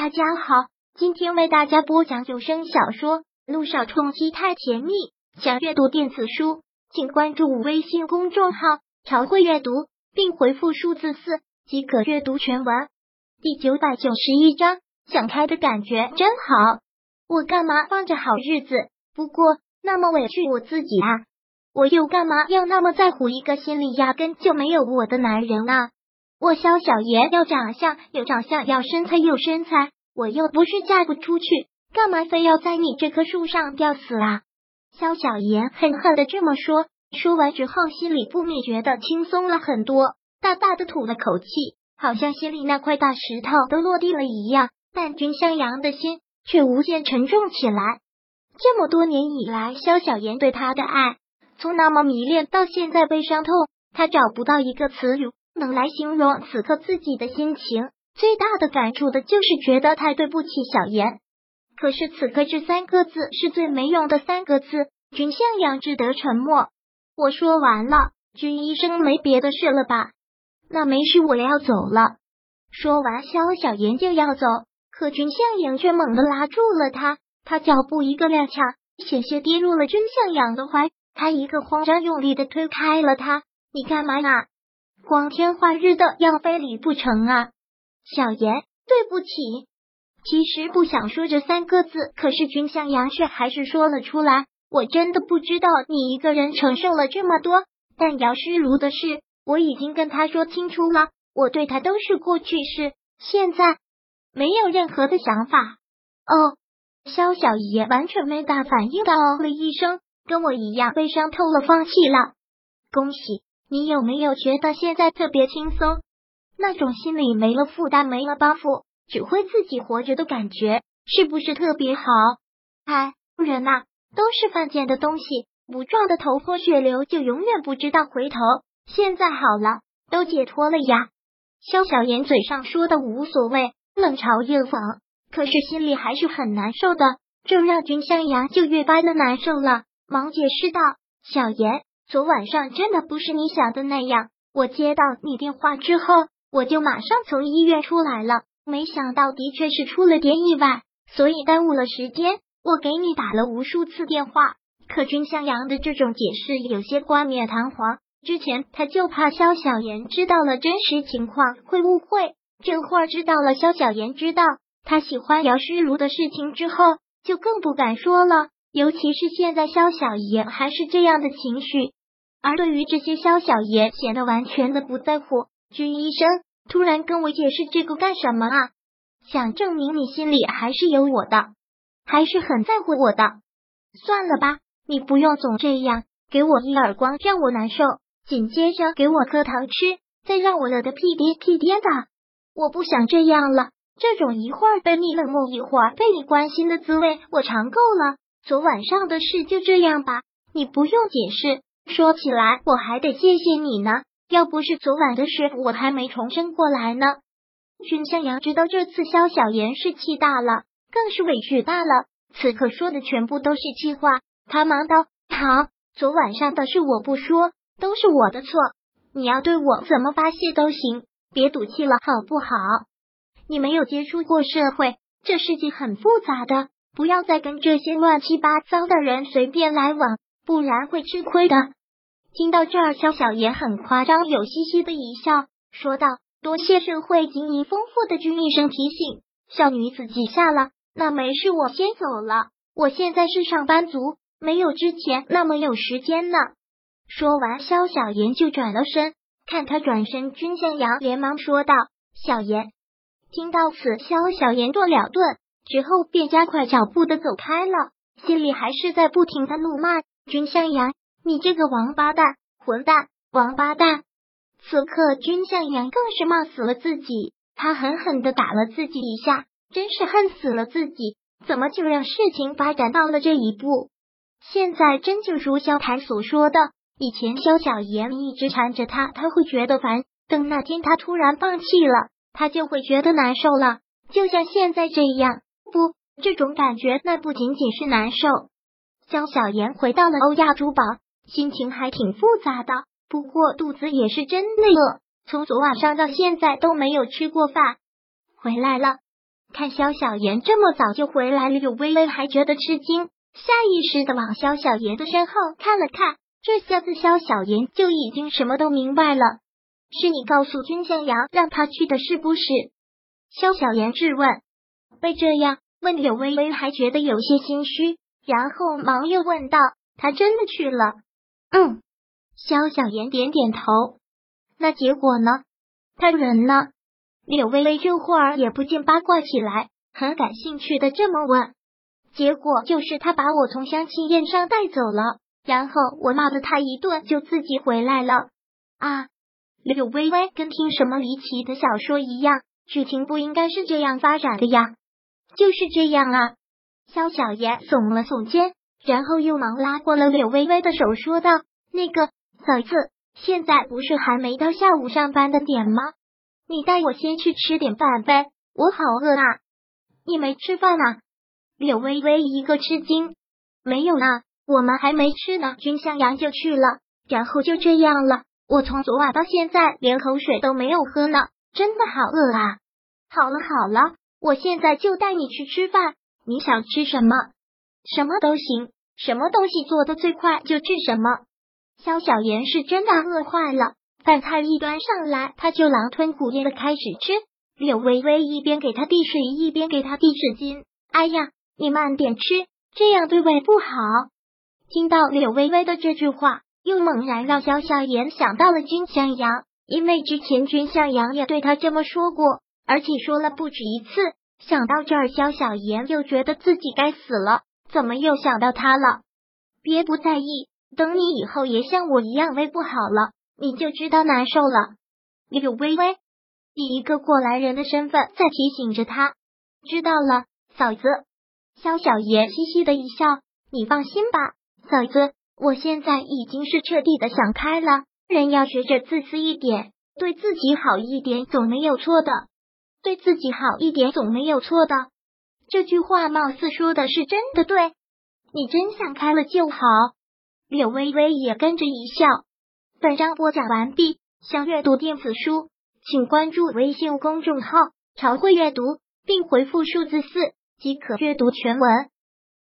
大家好，今天为大家播讲有声小说《路上冲击太甜蜜》。想阅读电子书，请关注微信公众号“朝会阅读”，并回复数字四即可阅读全文。第九百九十一章，想开的感觉真好。我干嘛放着好日子？不过那么委屈我自己啊！我又干嘛要那么在乎一个心里压根就没有我的男人啊？我萧小爷要长相有长相，要身材有身材，我又不是嫁不出去，干嘛非要在你这棵树上吊死啊？萧小爷狠狠的这么说，说完之后，心里不免觉得轻松了很多，大大的吐了口气，好像心里那块大石头都落地了一样。但君向阳的心却无限沉重起来。这么多年以来，萧小言对他的爱，从那么迷恋到现在被伤透，他找不到一个词语。能来形容此刻自己的心情，最大的感触的就是觉得太对不起小妍。可是此刻这三个字是最没用的三个字。君向阳只得沉默。我说完了，君医生没别的事了吧？那没事，我要走了。说完，萧小妍就要走，可君向阳却猛地拉住了他。他脚步一个踉跄，险些跌入了君向阳的怀。他一个慌张，用力的推开了他。你干嘛呀？光天化日的要非礼不成啊，小言，对不起。其实不想说这三个字，可是君向阳却还是说了出来。我真的不知道你一个人承受了这么多，但姚诗如的事我已经跟他说清楚了，我对他都是过去式，现在没有任何的想法。哦，萧小爷完全没大反应的哦了一声，跟我一样悲伤透了，放弃了。恭喜。你有没有觉得现在特别轻松？那种心里没了负担、没了包袱，只会自己活着的感觉，是不是特别好？哎，人呐，都是犯贱的东西，不撞的头破血流，就永远不知道回头。现在好了，都解脱了呀。肖小言嘴上说的无所谓，冷嘲热讽，可是心里还是很难受的。这让君向阳就越发的难受了，忙解释道：“小言。”昨晚上真的不是你想的那样。我接到你电话之后，我就马上从医院出来了。没想到的确是出了点意外，所以耽误了时间。我给你打了无数次电话，可君向阳的这种解释有些冠冕堂皇。之前他就怕肖小言知道了真实情况会误会，这会儿知道了肖小言知道他喜欢姚诗如的事情之后，就更不敢说了。尤其是现在肖小爷还是这样的情绪。而对于这些，肖小爷显得完全的不在乎。君医生突然跟我解释这个干什么啊？想证明你心里还是有我的，还是很在乎我的。算了吧，你不用总这样给我一耳光让我难受，紧接着给我颗糖吃，再让我乐得屁颠屁颠的。我不想这样了，这种一会儿被你冷漠，一会儿被你关心的滋味我尝够了。昨晚上的事就这样吧，你不用解释。说起来，我还得谢谢你呢。要不是昨晚的事，我还没重生过来呢。君向阳知道这次萧小言是气大了，更是委屈大了。此刻说的全部都是气话。他忙道：“好，昨晚上的事我不说，都是我的错。你要对我怎么发泄都行，别赌气了，好不好？你没有接触过社会，这世界很复杂的，不要再跟这些乱七八糟的人随便来往，不然会吃亏的。”听到这儿，萧小言很夸张，有嘻嘻的一笑，说道：“多谢社会经验丰富的君医生提醒，小女子记下了。那没事，我先走了。我现在是上班族，没有之前那么有时间呢。”说完，萧小言就转了身，看他转身，君向阳连忙说道：“小言。”听到此，萧小言顿了顿，之后便加快脚步的走开了，心里还是在不停的怒骂君向阳。你这个王八蛋，混蛋，王八蛋！此刻，君向阳更是骂死了自己。他狠狠的打了自己一下，真是恨死了自己，怎么就让事情发展到了这一步？现在真就如萧台所说的，以前萧小言一直缠着他，他会觉得烦；等那天他突然放弃了，他就会觉得难受了。就像现在这样，不，这种感觉那不仅仅是难受。萧小言回到了欧亚珠宝。心情还挺复杂的，不过肚子也是真累了。从昨晚上到现在都没有吃过饭。回来了，看萧小言这么早就回来了，柳微微还觉得吃惊，下意识的往萧小言的身后看了看。这下子萧小言就已经什么都明白了。是你告诉君向阳让他去的，是不是？萧小言质问。被这样问，柳微微还觉得有些心虚，然后忙又问道：“他真的去了？”嗯。萧小言点点头。那结果呢？他人呢？柳微微这会儿也不禁八卦起来，很感兴趣的这么问。结果就是他把我从相亲宴上带走了，然后我骂了他一顿，就自己回来了。啊！柳微微跟听什么离奇的小说一样，剧情不应该是这样发展的呀？就是这样啊！肖小言耸了耸肩，然后又忙拉过了柳微微的手，说道：“那个嫂子，现在不是还没到下午上班的点吗？”你带我先去吃点饭呗，我好饿啊！你没吃饭啊？柳微微一个吃惊，没有呢，我们还没吃呢。君向阳就去了，然后就这样了。我从昨晚到现在连口水都没有喝呢，真的好饿啊！好了好了，我现在就带你去吃饭，你想吃什么？什么都行，什么东西做的最快就吃什么。肖小妍是真的饿坏了。饭菜一端上来，他就狼吞虎咽的开始吃。柳微微一边给他递水，一边给他递纸巾。哎呀，你慢点吃，这样对胃不好。听到柳微微的这句话，又猛然让萧小言想到了君向阳，因为之前君向阳也对他这么说过，而且说了不止一次。想到这儿，萧小言又觉得自己该死了，怎么又想到他了？别不在意，等你以后也像我一样胃不好了。你就知道难受了。柳微微以一个过来人的身份在提醒着他。知道了，嫂子。萧小爷嘻嘻的一笑。你放心吧，嫂子，我现在已经是彻底的想开了。人要学着自私一点，对自己好一点，总没有错的。对自己好一点，总没有错的。这句话貌似说的是真的，对你真想开了就好。柳微微也跟着一笑。本章播讲完毕，想阅读电子书，请关注微信公众号“朝会阅读”，并回复数字四即可阅读全文。